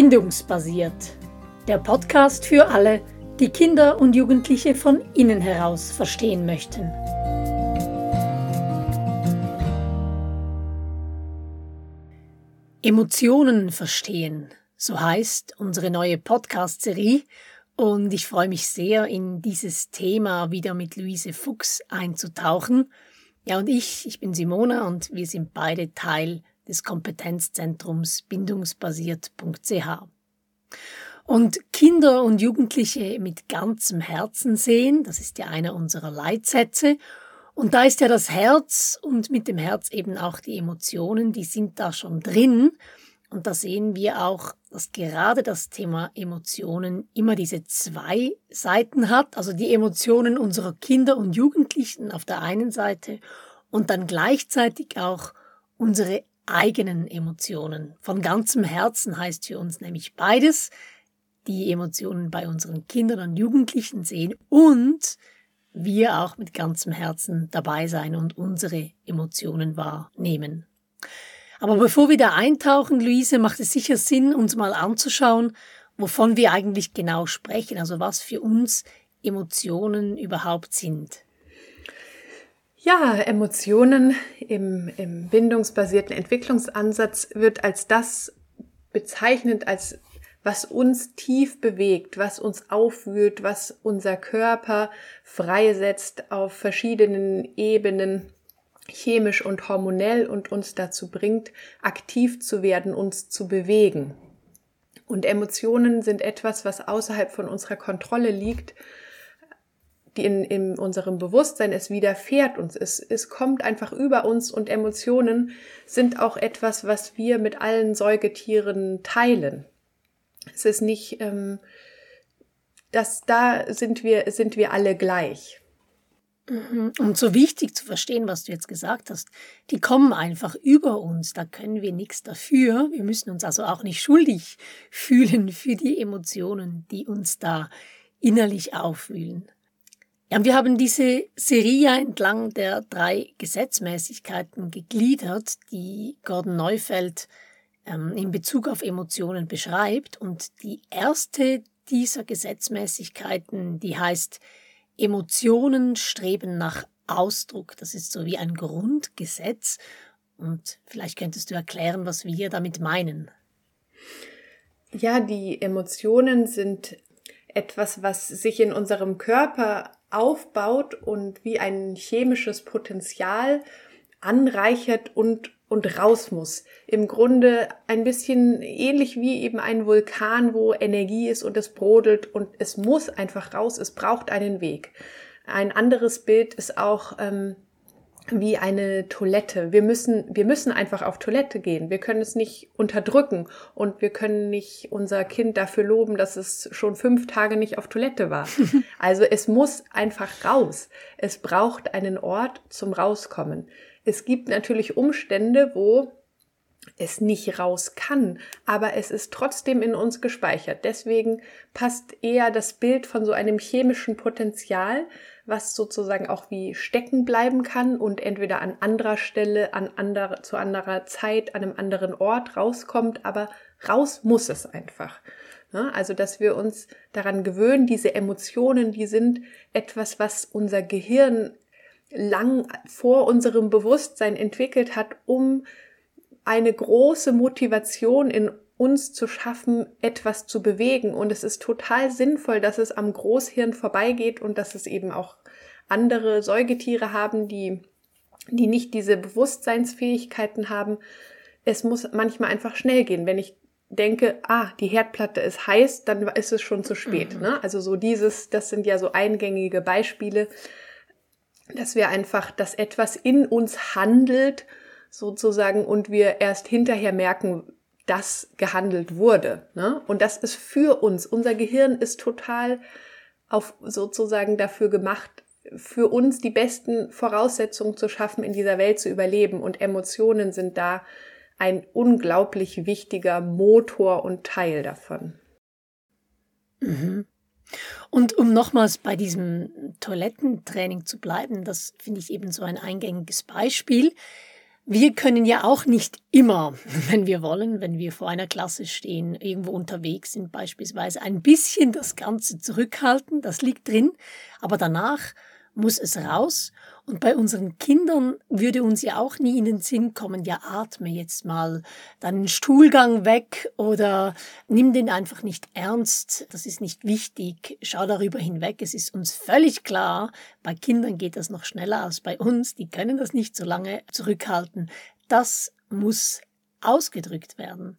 Bindungsbasiert. Der Podcast für alle, die Kinder und Jugendliche von innen heraus verstehen möchten. Emotionen verstehen, so heißt unsere neue Podcast-Serie. Und ich freue mich sehr, in dieses Thema wieder mit Luise Fuchs einzutauchen. Ja, und ich, ich bin Simona und wir sind beide Teil des Kompetenzzentrums bindungsbasiert.ch. Und Kinder und Jugendliche mit ganzem Herzen sehen, das ist ja einer unserer Leitsätze. Und da ist ja das Herz und mit dem Herz eben auch die Emotionen, die sind da schon drin. Und da sehen wir auch, dass gerade das Thema Emotionen immer diese zwei Seiten hat, also die Emotionen unserer Kinder und Jugendlichen auf der einen Seite und dann gleichzeitig auch unsere eigenen Emotionen. Von ganzem Herzen heißt für uns nämlich beides, die Emotionen bei unseren Kindern und Jugendlichen sehen und wir auch mit ganzem Herzen dabei sein und unsere Emotionen wahrnehmen. Aber bevor wir da eintauchen, Luise, macht es sicher Sinn, uns mal anzuschauen, wovon wir eigentlich genau sprechen, also was für uns Emotionen überhaupt sind. Ja, Emotionen im, im bindungsbasierten Entwicklungsansatz wird als das bezeichnet, als was uns tief bewegt, was uns aufwühlt, was unser Körper freisetzt auf verschiedenen Ebenen, chemisch und hormonell und uns dazu bringt, aktiv zu werden, uns zu bewegen. Und Emotionen sind etwas, was außerhalb von unserer Kontrolle liegt die in, in unserem Bewusstsein, es widerfährt uns. Es, es kommt einfach über uns und Emotionen sind auch etwas, was wir mit allen Säugetieren teilen. Es ist nicht, ähm, dass da sind wir, sind wir alle gleich. Mhm. Und so wichtig zu verstehen, was du jetzt gesagt hast, die kommen einfach über uns, da können wir nichts dafür. Wir müssen uns also auch nicht schuldig fühlen für die Emotionen, die uns da innerlich aufwühlen. Ja, wir haben diese Serie entlang der drei Gesetzmäßigkeiten gegliedert, die Gordon Neufeld ähm, in Bezug auf Emotionen beschreibt. Und die erste dieser Gesetzmäßigkeiten, die heißt, Emotionen streben nach Ausdruck. Das ist so wie ein Grundgesetz. Und vielleicht könntest du erklären, was wir damit meinen. Ja, die Emotionen sind etwas, was sich in unserem Körper aufbaut und wie ein chemisches Potenzial anreichert und und raus muss. Im Grunde ein bisschen ähnlich wie eben ein Vulkan, wo Energie ist und es brodelt und es muss einfach raus, es braucht einen Weg. Ein anderes Bild ist auch ähm, wie eine Toilette. Wir müssen, wir müssen einfach auf Toilette gehen. Wir können es nicht unterdrücken und wir können nicht unser Kind dafür loben, dass es schon fünf Tage nicht auf Toilette war. Also es muss einfach raus. Es braucht einen Ort zum Rauskommen. Es gibt natürlich Umstände, wo es nicht raus kann, aber es ist trotzdem in uns gespeichert. Deswegen passt eher das Bild von so einem chemischen Potenzial, was sozusagen auch wie stecken bleiben kann und entweder an anderer Stelle, an anderer, zu anderer Zeit, an einem anderen Ort rauskommt, aber raus muss es einfach. Also, dass wir uns daran gewöhnen, diese Emotionen, die sind etwas, was unser Gehirn lang vor unserem Bewusstsein entwickelt hat, um eine große Motivation in uns zu schaffen, etwas zu bewegen. Und es ist total sinnvoll, dass es am Großhirn vorbeigeht und dass es eben auch andere Säugetiere haben, die, die nicht diese Bewusstseinsfähigkeiten haben. Es muss manchmal einfach schnell gehen. Wenn ich denke, ah, die Herdplatte ist heiß, dann ist es schon zu spät. Mhm. Ne? Also so dieses, das sind ja so eingängige Beispiele, dass wir einfach, dass etwas in uns handelt, sozusagen, und wir erst hinterher merken, dass gehandelt wurde. Ne? Und das ist für uns. Unser Gehirn ist total auf sozusagen dafür gemacht, für uns die besten Voraussetzungen zu schaffen, in dieser Welt zu überleben. Und Emotionen sind da ein unglaublich wichtiger Motor und Teil davon. Mhm. Und um nochmals bei diesem Toilettentraining zu bleiben, das finde ich eben so ein eingängiges Beispiel. Wir können ja auch nicht immer, wenn wir wollen, wenn wir vor einer Klasse stehen, irgendwo unterwegs sind beispielsweise, ein bisschen das Ganze zurückhalten, das liegt drin, aber danach muss es raus. Und bei unseren Kindern würde uns ja auch nie in den Sinn kommen, ja, atme jetzt mal deinen Stuhlgang weg oder nimm den einfach nicht ernst. Das ist nicht wichtig. Schau darüber hinweg. Es ist uns völlig klar. Bei Kindern geht das noch schneller als bei uns. Die können das nicht so lange zurückhalten. Das muss ausgedrückt werden.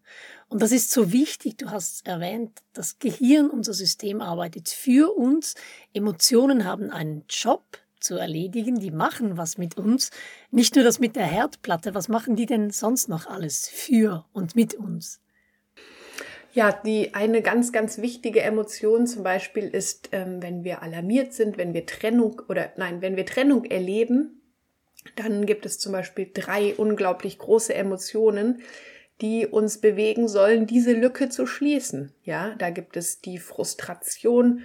Und das ist so wichtig, du hast erwähnt, das Gehirn, unser System arbeitet für uns, Emotionen haben einen Job zu erledigen, die machen was mit uns, nicht nur das mit der Herdplatte, was machen die denn sonst noch alles für und mit uns? Ja, die eine ganz, ganz wichtige Emotion zum Beispiel ist, ähm, wenn wir alarmiert sind, wenn wir Trennung oder nein, wenn wir Trennung erleben, dann gibt es zum Beispiel drei unglaublich große Emotionen, die uns bewegen sollen, diese Lücke zu schließen. Ja, da gibt es die Frustration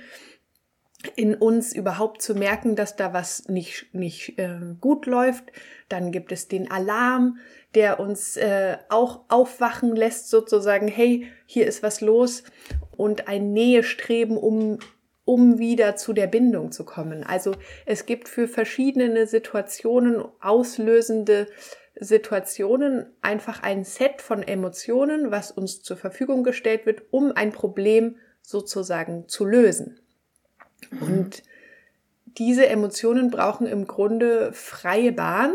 in uns überhaupt zu merken, dass da was nicht, nicht äh, gut läuft. Dann gibt es den Alarm, der uns äh, auch aufwachen lässt, sozusagen, hey, hier ist was los und ein Nähestreben, um um wieder zu der Bindung zu kommen. Also es gibt für verschiedene Situationen auslösende Situationen einfach ein Set von Emotionen, was uns zur Verfügung gestellt wird, um ein Problem sozusagen zu lösen. Und diese Emotionen brauchen im Grunde freie Bahn,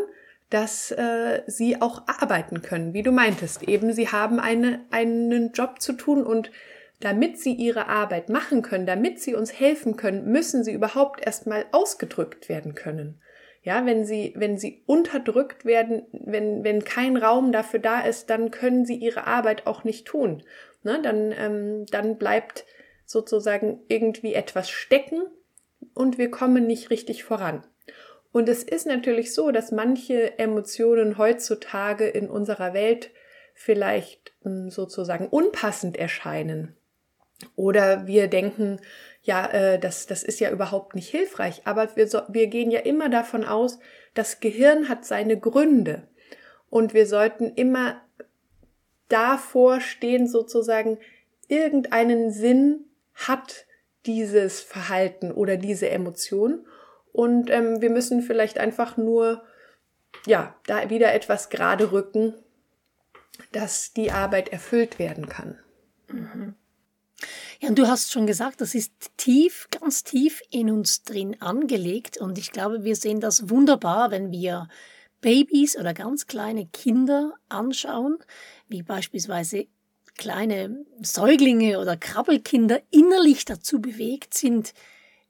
dass äh, sie auch arbeiten können, wie du meintest. Eben, sie haben eine, einen Job zu tun und damit sie ihre Arbeit machen können, damit sie uns helfen können, müssen sie überhaupt erstmal ausgedrückt werden können. Ja, wenn sie, wenn sie unterdrückt werden, wenn, wenn kein Raum dafür da ist, dann können sie ihre Arbeit auch nicht tun. Ne, dann, ähm, dann bleibt sozusagen irgendwie etwas stecken und wir kommen nicht richtig voran. Und es ist natürlich so, dass manche Emotionen heutzutage in unserer Welt vielleicht hm, sozusagen unpassend erscheinen. Oder wir denken, ja, äh, das, das ist ja überhaupt nicht hilfreich. Aber wir, wir gehen ja immer davon aus, das Gehirn hat seine Gründe. Und wir sollten immer davor stehen, sozusagen, irgendeinen Sinn hat dieses Verhalten oder diese Emotion. Und ähm, wir müssen vielleicht einfach nur, ja, da wieder etwas gerade rücken, dass die Arbeit erfüllt werden kann. Mhm. Ja, und du hast schon gesagt, das ist tief, ganz tief in uns drin angelegt. Und ich glaube, wir sehen das wunderbar, wenn wir Babys oder ganz kleine Kinder anschauen, wie beispielsweise kleine Säuglinge oder Krabbelkinder innerlich dazu bewegt sind,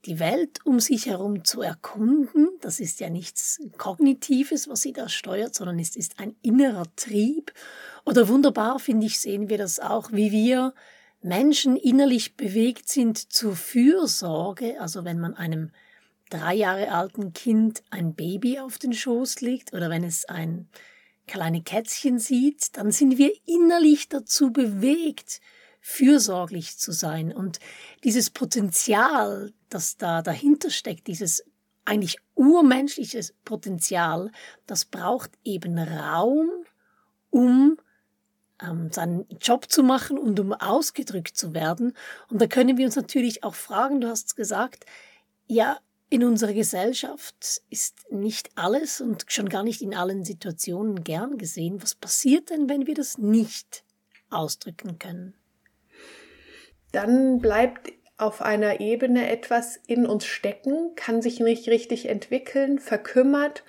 die Welt um sich herum zu erkunden. Das ist ja nichts Kognitives, was sie da steuert, sondern es ist ein innerer Trieb. Oder wunderbar, finde ich, sehen wir das auch, wie wir Menschen innerlich bewegt sind zur Fürsorge, also wenn man einem drei Jahre alten Kind ein Baby auf den Schoß legt oder wenn es ein kleine Kätzchen sieht, dann sind wir innerlich dazu bewegt, fürsorglich zu sein. Und dieses Potenzial, das da dahinter steckt, dieses eigentlich urmenschliches Potenzial, das braucht eben Raum, um ähm, seinen Job zu machen und um ausgedrückt zu werden. Und da können wir uns natürlich auch fragen, du hast gesagt, ja, in unserer Gesellschaft ist nicht alles und schon gar nicht in allen Situationen gern gesehen. Was passiert denn, wenn wir das nicht ausdrücken können? Dann bleibt auf einer Ebene etwas in uns stecken, kann sich nicht richtig entwickeln, verkümmert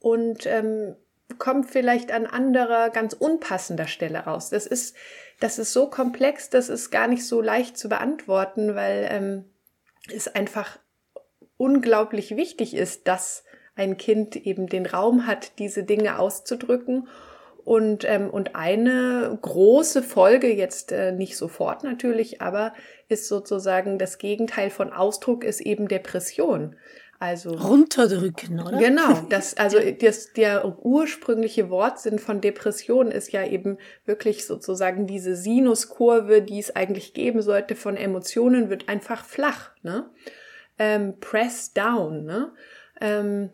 und ähm, kommt vielleicht an anderer, ganz unpassender Stelle raus. Das ist, das ist so komplex, das ist gar nicht so leicht zu beantworten, weil ähm, es einfach unglaublich wichtig ist, dass ein Kind eben den Raum hat, diese Dinge auszudrücken. Und, ähm, und eine große Folge, jetzt äh, nicht sofort natürlich, aber ist sozusagen das Gegenteil von Ausdruck, ist eben Depression. Also runterdrücken, oder? Genau, das also das der ursprüngliche Wortsinn von Depression ist ja eben wirklich sozusagen diese Sinuskurve, die es eigentlich geben sollte von Emotionen wird einfach flach, ne? Ähm, press down, ne? Ähm,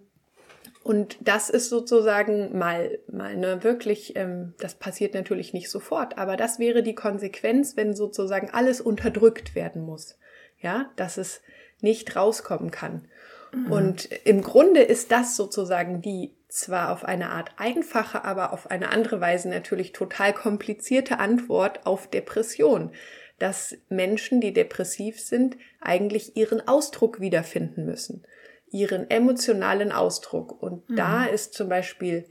Und das ist sozusagen mal, mal ne, wirklich, ähm, das passiert natürlich nicht sofort, aber das wäre die Konsequenz, wenn sozusagen alles unterdrückt werden muss. Ja, dass es nicht rauskommen kann. Mhm. Und im Grunde ist das sozusagen die zwar auf eine Art einfache, aber auf eine andere Weise natürlich total komplizierte Antwort auf Depression, dass Menschen, die depressiv sind, eigentlich ihren Ausdruck wiederfinden müssen, ihren emotionalen Ausdruck. Und mhm. da ist zum Beispiel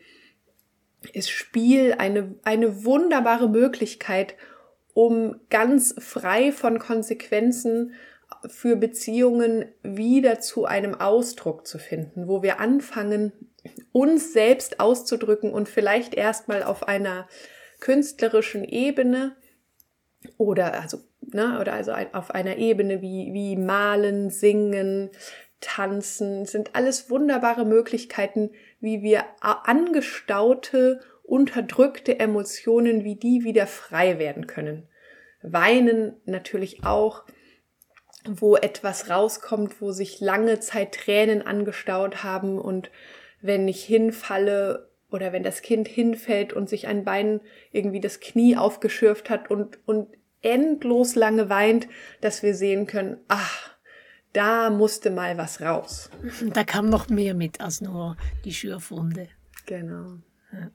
ist Spiel eine, eine wunderbare Möglichkeit, um ganz frei von Konsequenzen für Beziehungen wieder zu einem Ausdruck zu finden, wo wir anfangen, uns selbst auszudrücken und vielleicht erstmal auf einer künstlerischen Ebene oder also ne, oder also auf einer Ebene wie wie malen, singen, tanzen sind alles wunderbare Möglichkeiten, wie wir angestaute, unterdrückte Emotionen wie die wieder frei werden können. Weinen natürlich auch, wo etwas rauskommt, wo sich lange Zeit Tränen angestaut haben und wenn ich hinfalle oder wenn das Kind hinfällt und sich ein Bein irgendwie das Knie aufgeschürft hat und, und endlos lange weint, dass wir sehen können, ach, da musste mal was raus. Da kam noch mehr mit als nur die Schürfwunde. Genau. Ja,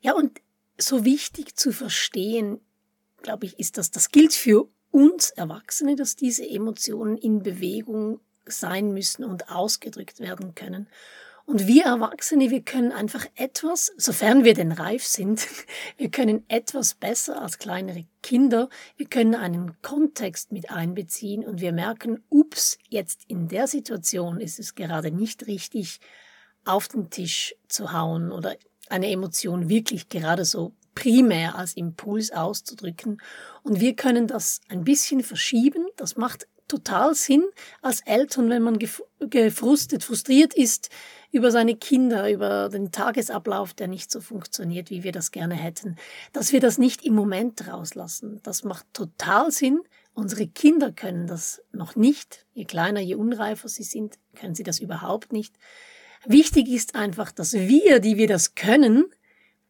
ja und so wichtig zu verstehen, glaube ich, ist das, das gilt für uns Erwachsene, dass diese Emotionen in Bewegung sein müssen und ausgedrückt werden können. Und wir Erwachsene, wir können einfach etwas, sofern wir denn reif sind, wir können etwas besser als kleinere Kinder. Wir können einen Kontext mit einbeziehen und wir merken, ups, jetzt in der Situation ist es gerade nicht richtig, auf den Tisch zu hauen oder eine Emotion wirklich gerade so primär als Impuls auszudrücken. Und wir können das ein bisschen verschieben. Das macht total Sinn als Eltern, wenn man gefrustet, frustriert ist, über seine Kinder, über den Tagesablauf, der nicht so funktioniert, wie wir das gerne hätten, dass wir das nicht im Moment rauslassen. Das macht total Sinn. Unsere Kinder können das noch nicht. Je kleiner, je unreifer sie sind, können sie das überhaupt nicht. Wichtig ist einfach, dass wir, die wir das können,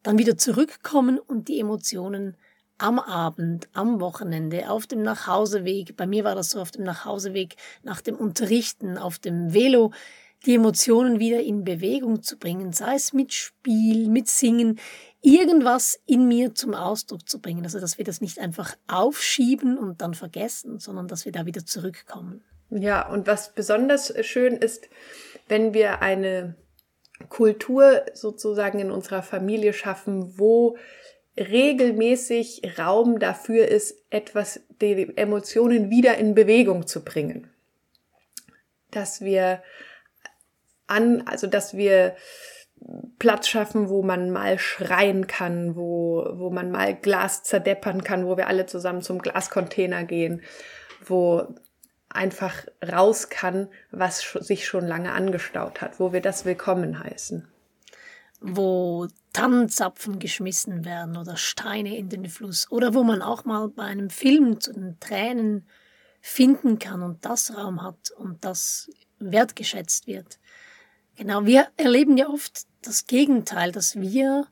dann wieder zurückkommen und die Emotionen am Abend, am Wochenende, auf dem Nachhauseweg, bei mir war das so auf dem Nachhauseweg, nach dem Unterrichten, auf dem Velo, die Emotionen wieder in Bewegung zu bringen, sei es mit Spiel, mit Singen, irgendwas in mir zum Ausdruck zu bringen. Also, dass wir das nicht einfach aufschieben und dann vergessen, sondern dass wir da wieder zurückkommen. Ja, und was besonders schön ist, wenn wir eine Kultur sozusagen in unserer Familie schaffen, wo regelmäßig Raum dafür ist, etwas, die Emotionen wieder in Bewegung zu bringen. Dass wir an, also dass wir Platz schaffen, wo man mal schreien kann, wo, wo man mal Glas zerdeppern kann, wo wir alle zusammen zum Glascontainer gehen, wo einfach raus kann, was sich schon lange angestaut hat, wo wir das willkommen heißen. Wo Tannenzapfen geschmissen werden oder Steine in den Fluss oder wo man auch mal bei einem Film zu den Tränen finden kann und das Raum hat und das wertgeschätzt wird. Genau, wir erleben ja oft das Gegenteil, dass wir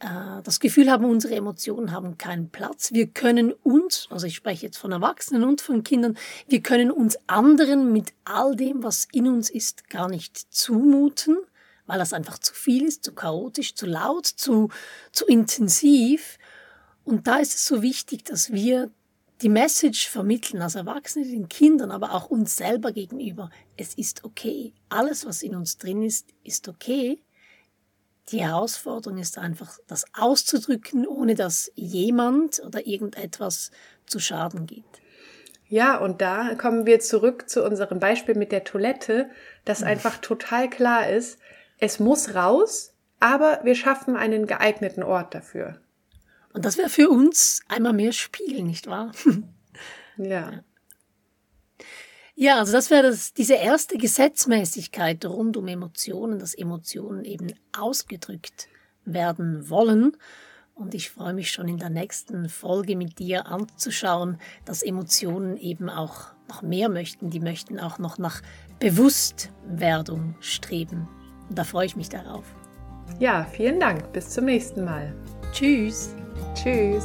äh, das Gefühl haben, unsere Emotionen haben keinen Platz. Wir können uns, also ich spreche jetzt von Erwachsenen und von Kindern, wir können uns anderen mit all dem, was in uns ist, gar nicht zumuten, weil das einfach zu viel ist, zu chaotisch, zu laut, zu, zu intensiv. Und da ist es so wichtig, dass wir die Message vermitteln als Erwachsene den Kindern, aber auch uns selber gegenüber. Es ist okay. Alles, was in uns drin ist, ist okay. Die Herausforderung ist einfach, das auszudrücken, ohne dass jemand oder irgendetwas zu Schaden geht. Ja, und da kommen wir zurück zu unserem Beispiel mit der Toilette, dass mhm. einfach total klar ist, es muss raus, aber wir schaffen einen geeigneten Ort dafür. Und das wäre für uns einmal mehr Spiel, nicht wahr? ja. Ja, also das wäre das, diese erste Gesetzmäßigkeit rund um Emotionen, dass Emotionen eben ausgedrückt werden wollen. Und ich freue mich schon in der nächsten Folge mit dir anzuschauen, dass Emotionen eben auch noch mehr möchten. Die möchten auch noch nach Bewusstwerdung streben. Und da freue ich mich darauf. Ja, vielen Dank. Bis zum nächsten Mal. Tschüss. Tschüss.